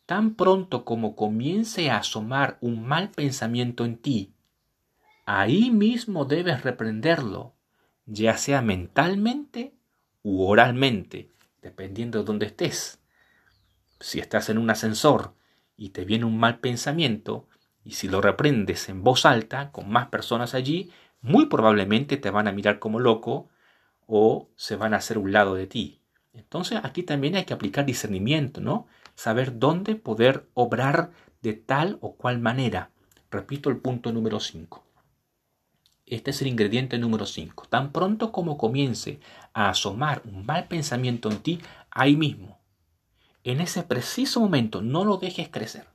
Tan pronto como comience a asomar un mal pensamiento en ti, ahí mismo debes reprenderlo, ya sea mentalmente u oralmente, dependiendo de dónde estés. Si estás en un ascensor y te viene un mal pensamiento, y si lo reprendes en voz alta, con más personas allí, muy probablemente te van a mirar como loco o se van a hacer un lado de ti. Entonces aquí también hay que aplicar discernimiento, ¿no? Saber dónde poder obrar de tal o cual manera. Repito el punto número 5. Este es el ingrediente número 5. Tan pronto como comience a asomar un mal pensamiento en ti, ahí mismo, en ese preciso momento, no lo dejes crecer.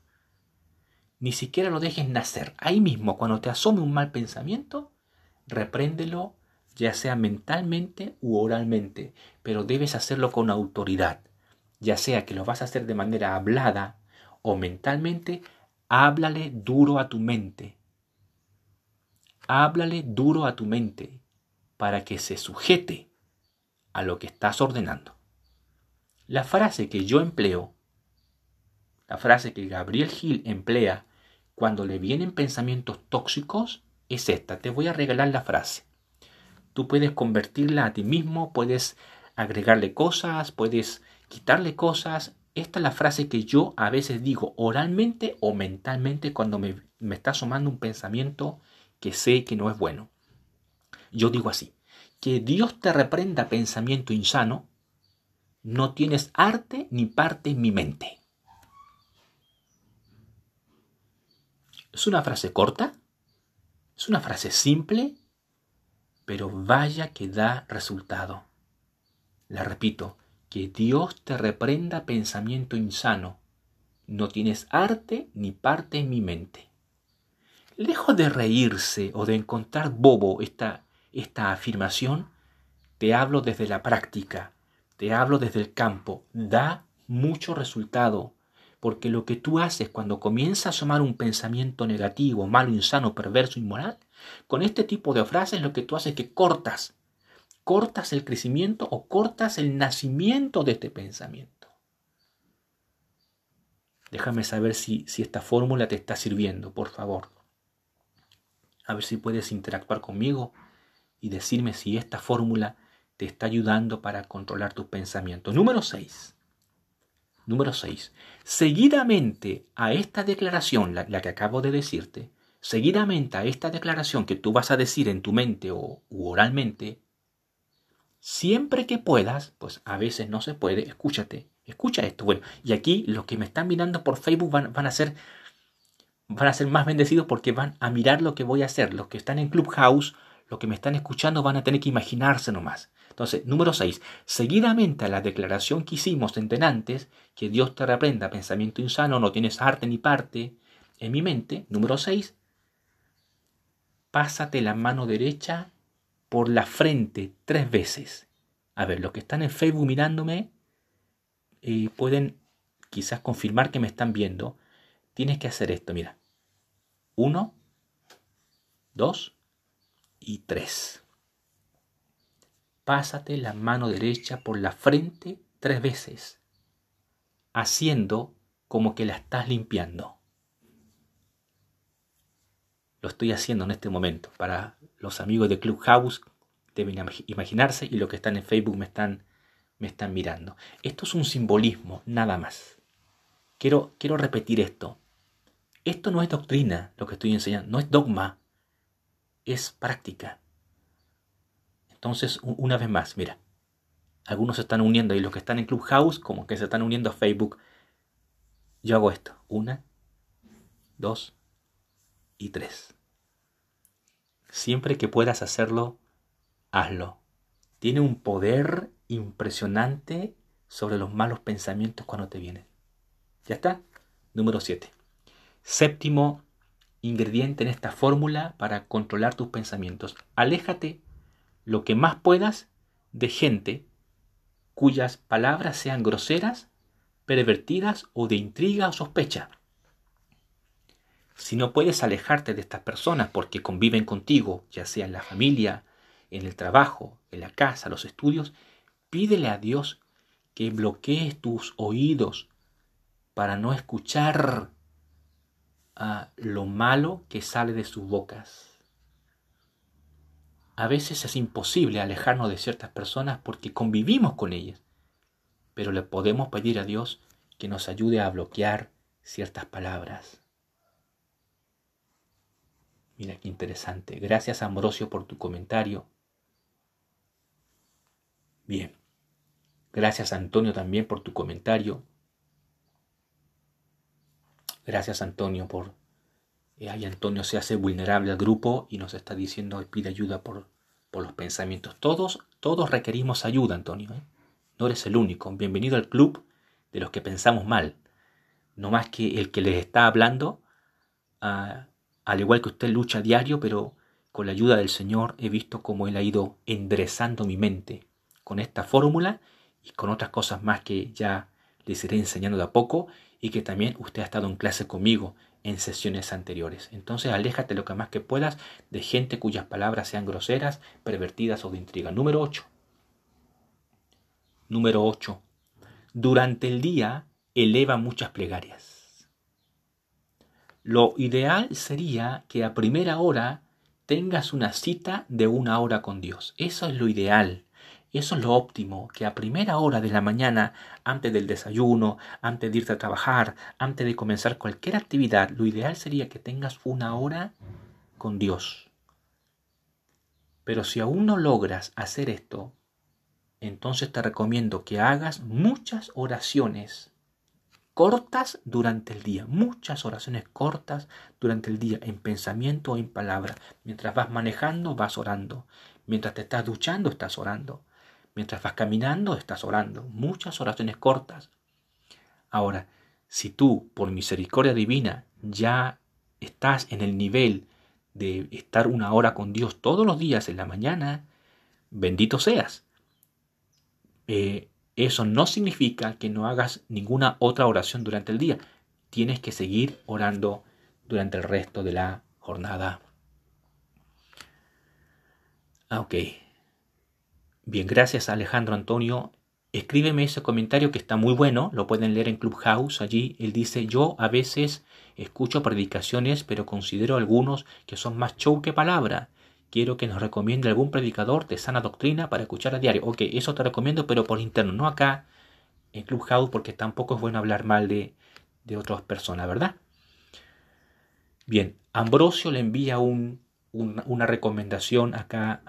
Ni siquiera lo dejes nacer. Ahí mismo, cuando te asome un mal pensamiento, repréndelo, ya sea mentalmente u oralmente, pero debes hacerlo con autoridad. Ya sea que lo vas a hacer de manera hablada o mentalmente, háblale duro a tu mente háblale duro a tu mente para que se sujete a lo que estás ordenando. La frase que yo empleo, la frase que Gabriel Gil emplea cuando le vienen pensamientos tóxicos, es esta. Te voy a regalar la frase. Tú puedes convertirla a ti mismo, puedes agregarle cosas, puedes quitarle cosas. Esta es la frase que yo a veces digo oralmente o mentalmente cuando me, me está asomando un pensamiento que sé que no es bueno. Yo digo así, que Dios te reprenda pensamiento insano, no tienes arte ni parte en mi mente. Es una frase corta, es una frase simple, pero vaya que da resultado. La repito, que Dios te reprenda pensamiento insano, no tienes arte ni parte en mi mente. Lejos de reírse o de encontrar bobo esta, esta afirmación, te hablo desde la práctica, te hablo desde el campo, da mucho resultado, porque lo que tú haces cuando comienza a asomar un pensamiento negativo, malo, insano, perverso, inmoral, con este tipo de frases lo que tú haces es que cortas, cortas el crecimiento o cortas el nacimiento de este pensamiento. Déjame saber si, si esta fórmula te está sirviendo, por favor a ver si puedes interactuar conmigo y decirme si esta fórmula te está ayudando para controlar tus pensamientos. Número 6. Número 6. Seguidamente a esta declaración, la, que acabo de decirte, seguidamente a esta declaración que tú vas a decir en tu mente o oralmente, siempre que puedas, pues a veces no se puede, escúchate, escucha esto. Bueno, y aquí los que me están mirando por Facebook van, van a ser van a ser más bendecidos porque van a mirar lo que voy a hacer. Los que están en Clubhouse los que me están escuchando van a tener que imaginarse nomás. Entonces, número 6. Seguidamente a la declaración que hicimos en antes, que Dios te reprenda pensamiento insano, no tienes arte ni parte en mi mente. Número 6. Pásate la mano derecha por la frente tres veces. A ver, los que están en Facebook mirándome eh, pueden quizás confirmar que me están viendo. Tienes que hacer esto, mira. Uno, dos y tres. Pásate la mano derecha por la frente tres veces, haciendo como que la estás limpiando. Lo estoy haciendo en este momento. Para los amigos de Clubhouse deben imaginarse y los que están en Facebook me están, mirando. Esto es un simbolismo, nada más. Quiero, quiero repetir esto. Esto no es doctrina, lo que estoy enseñando, no es dogma, es práctica. Entonces, una vez más, mira, algunos se están uniendo y los que están en Clubhouse, como que se están uniendo a Facebook. Yo hago esto. Una, dos y tres. Siempre que puedas hacerlo, hazlo. Tiene un poder impresionante sobre los malos pensamientos cuando te vienen. ¿Ya está? Número 7. Séptimo ingrediente en esta fórmula para controlar tus pensamientos. Aléjate lo que más puedas de gente cuyas palabras sean groseras, pervertidas o de intriga o sospecha. Si no puedes alejarte de estas personas porque conviven contigo, ya sea en la familia, en el trabajo, en la casa, los estudios, pídele a Dios que bloquees tus oídos para no escuchar a lo malo que sale de sus bocas. A veces es imposible alejarnos de ciertas personas porque convivimos con ellas, pero le podemos pedir a Dios que nos ayude a bloquear ciertas palabras. Mira qué interesante. Gracias Ambrosio por tu comentario. Bien. Gracias Antonio también por tu comentario. Gracias Antonio por eh, ahí Antonio se hace vulnerable al grupo y nos está diciendo pide ayuda por, por los pensamientos. Todos, todos requerimos ayuda, Antonio. ¿eh? No eres el único. Bienvenido al club de los que pensamos mal. No más que el que les está hablando, ah, al igual que usted lucha diario, pero con la ayuda del Señor he visto cómo Él ha ido enderezando mi mente con esta fórmula y con otras cosas más que ya les iré enseñando de a poco y que también usted ha estado en clase conmigo en sesiones anteriores. Entonces aléjate lo que más que puedas de gente cuyas palabras sean groseras, pervertidas o de intriga. Número 8. Número 8. Durante el día eleva muchas plegarias. Lo ideal sería que a primera hora tengas una cita de una hora con Dios. Eso es lo ideal. Eso es lo óptimo, que a primera hora de la mañana, antes del desayuno, antes de irte a trabajar, antes de comenzar cualquier actividad, lo ideal sería que tengas una hora con Dios. Pero si aún no logras hacer esto, entonces te recomiendo que hagas muchas oraciones cortas durante el día, muchas oraciones cortas durante el día, en pensamiento o en palabra. Mientras vas manejando, vas orando. Mientras te estás duchando, estás orando. Mientras vas caminando, estás orando. Muchas oraciones cortas. Ahora, si tú, por misericordia divina, ya estás en el nivel de estar una hora con Dios todos los días en la mañana, bendito seas. Eh, eso no significa que no hagas ninguna otra oración durante el día. Tienes que seguir orando durante el resto de la jornada. Ah, ok. Bien, gracias Alejandro Antonio. Escríbeme ese comentario que está muy bueno, lo pueden leer en Clubhouse allí. Él dice, yo a veces escucho predicaciones, pero considero algunos que son más show que palabra. Quiero que nos recomiende algún predicador de sana doctrina para escuchar a diario. Ok, eso te recomiendo, pero por interno, no acá en Clubhouse, porque tampoco es bueno hablar mal de, de otras personas, ¿verdad? Bien, Ambrosio le envía un, una, recomendación acá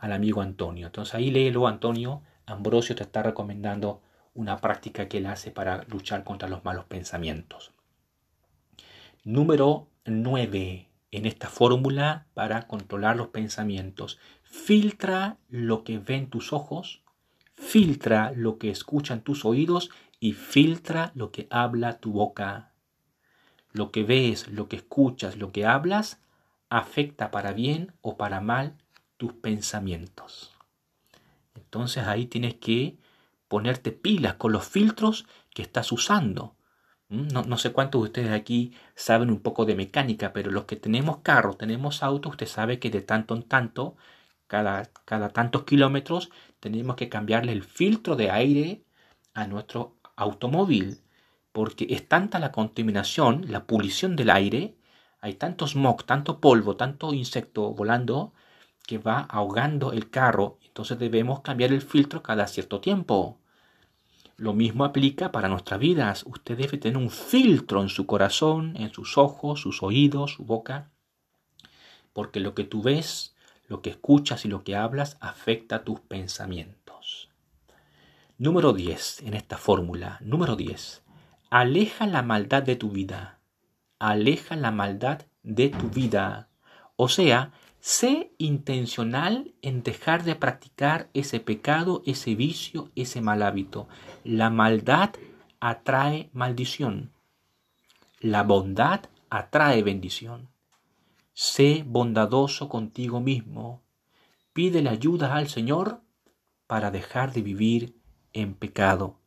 al amigo Antonio. Entonces ahí léelo, Antonio. Ambrosio te está recomendando una práctica que él hace para luchar contra los malos pensamientos. Número 9. En esta fórmula para controlar los pensamientos. Filtra lo que ven tus ojos, filtra lo que escuchan tus oídos y filtra lo que habla tu boca. Lo que ves, lo que escuchas, lo que hablas, afecta para bien o para mal tus pensamientos. Entonces ahí tienes que ponerte pilas con los filtros que estás usando. ¿Mm? No, sé cuántos de ustedes aquí saben un poco de mecánica, pero los que tenemos carro, tenemos auto, usted sabe que de tanto en tanto, cada, cada tantos kilómetros, tenemos que cambiarle el filtro de aire a nuestro automóvil, porque es tanta la contaminación, la polución del aire, hay tanto smog, tanto polvo, tanto insecto volando, que va ahogando el carro, entonces debemos cambiar el filtro cada cierto tiempo. Lo mismo aplica para nuestras vidas. Usted debe tener un filtro en su corazón, en sus ojos, sus oídos, su boca, porque lo que tú ves, lo que escuchas y lo que hablas afecta tus pensamientos. Número 10 en esta fórmula. Número 10. Aleja la maldad de tu vida. Aleja la maldad de tu vida. O sea, Sé intencional en dejar de practicar ese pecado, ese vicio, ese mal hábito. La maldad atrae maldición. La bondad atrae bendición. Sé bondadoso contigo mismo. Pídele ayuda al Señor para dejar de vivir en pecado.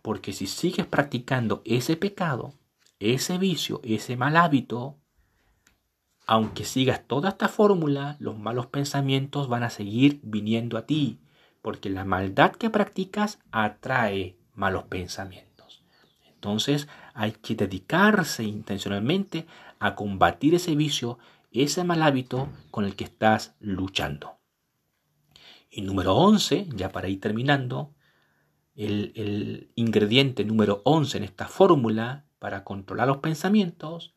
Porque si sigues practicando ese pecado, ese vicio, ese mal hábito, aunque sigas toda esta fórmula, los malos pensamientos van a seguir viniendo a ti, porque la maldad que practicas atrae malos pensamientos. Entonces hay que dedicarse intencionalmente a combatir ese vicio, ese mal hábito con el que estás luchando. Y número 11, ya para ir terminando, el, el ingrediente número 11 en esta fórmula para controlar los pensamientos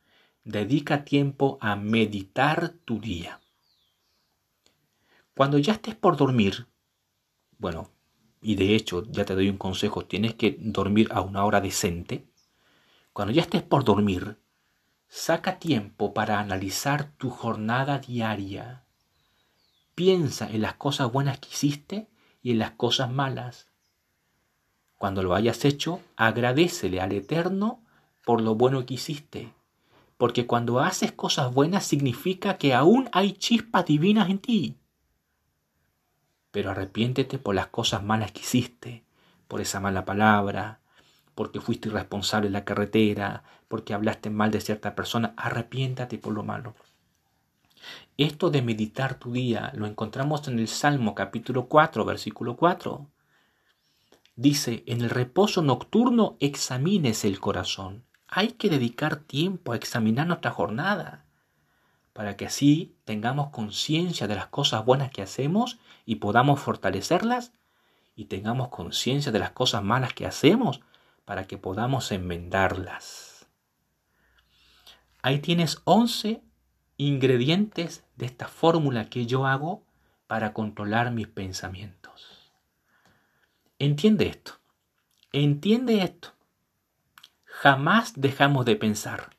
dedica tiempo a meditar tu día. Cuando ya estés por dormir, bueno, y de hecho ya te doy un consejo, tienes que dormir a una hora decente. Cuando ya estés por dormir, saca tiempo para analizar tu jornada diaria. Piensa en las cosas buenas que hiciste y en las cosas malas. Cuando lo hayas hecho, agradecele al Eterno por lo bueno que hiciste porque cuando haces cosas buenas significa que aún hay chispas divinas en ti. Pero arrepiéntete por las cosas malas que hiciste, por esa mala palabra, porque fuiste irresponsable en la carretera, porque hablaste mal de cierta persona, arrepiéntate por lo malo. Esto de meditar tu día lo encontramos en el Salmo capítulo 4, versículo 4. Dice, en el reposo nocturno examines el corazón hay que dedicar tiempo a examinar nuestra jornada para que así tengamos conciencia de las cosas buenas que hacemos y podamos fortalecerlas y tengamos conciencia de las cosas malas que hacemos para que podamos enmendarlas. Ahí tienes 11 ingredientes de esta fórmula que yo hago para controlar mis pensamientos. Entiende esto. Entiende esto. Jamás dejamos de pensar,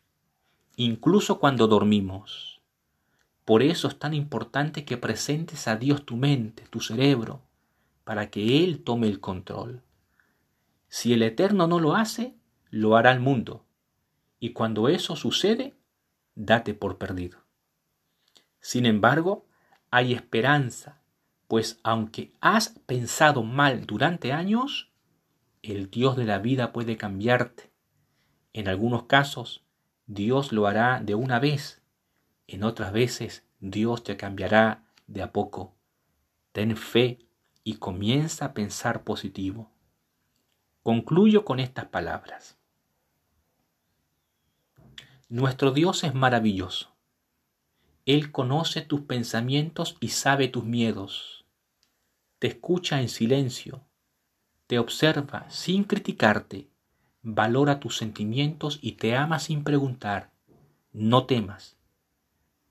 incluso cuando dormimos. Por eso es tan importante que presentes a Dios tu mente, tu cerebro, para que Él tome el control. Si el Eterno no lo hace, lo hará el mundo. Y cuando eso sucede, date por perdido. Sin embargo, hay esperanza, pues aunque has pensado mal durante años, el Dios de la vida puede cambiarte en algunos casos, Dios lo hará de una vez. En otras veces, Dios te cambiará de a poco. Ten fe y comienza a pensar positivo. Concluyo con estas palabras. Nuestro Dios es maravilloso. Él conoce tus pensamientos y sabe tus miedos. Te escucha en silencio. Te observa sin criticarte valora tus sentimientos y te ama sin preguntar. No temas.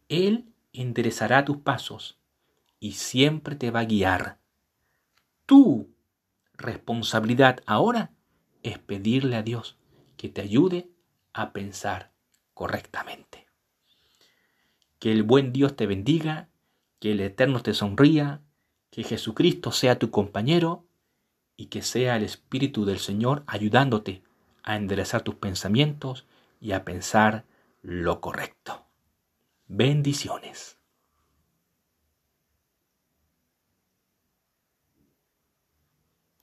Él enderezará tus pasos y siempre te va a guiar. Tu responsabilidad ahora es pedirle a Dios que te ayude a pensar correctamente. Que el buen Dios te bendiga, que el Eterno te sonría, que Jesucristo sea tu compañero y que sea el Espíritu del Señor ayudándote a enderezar tus pensamientos y a pensar lo correcto. Bendiciones.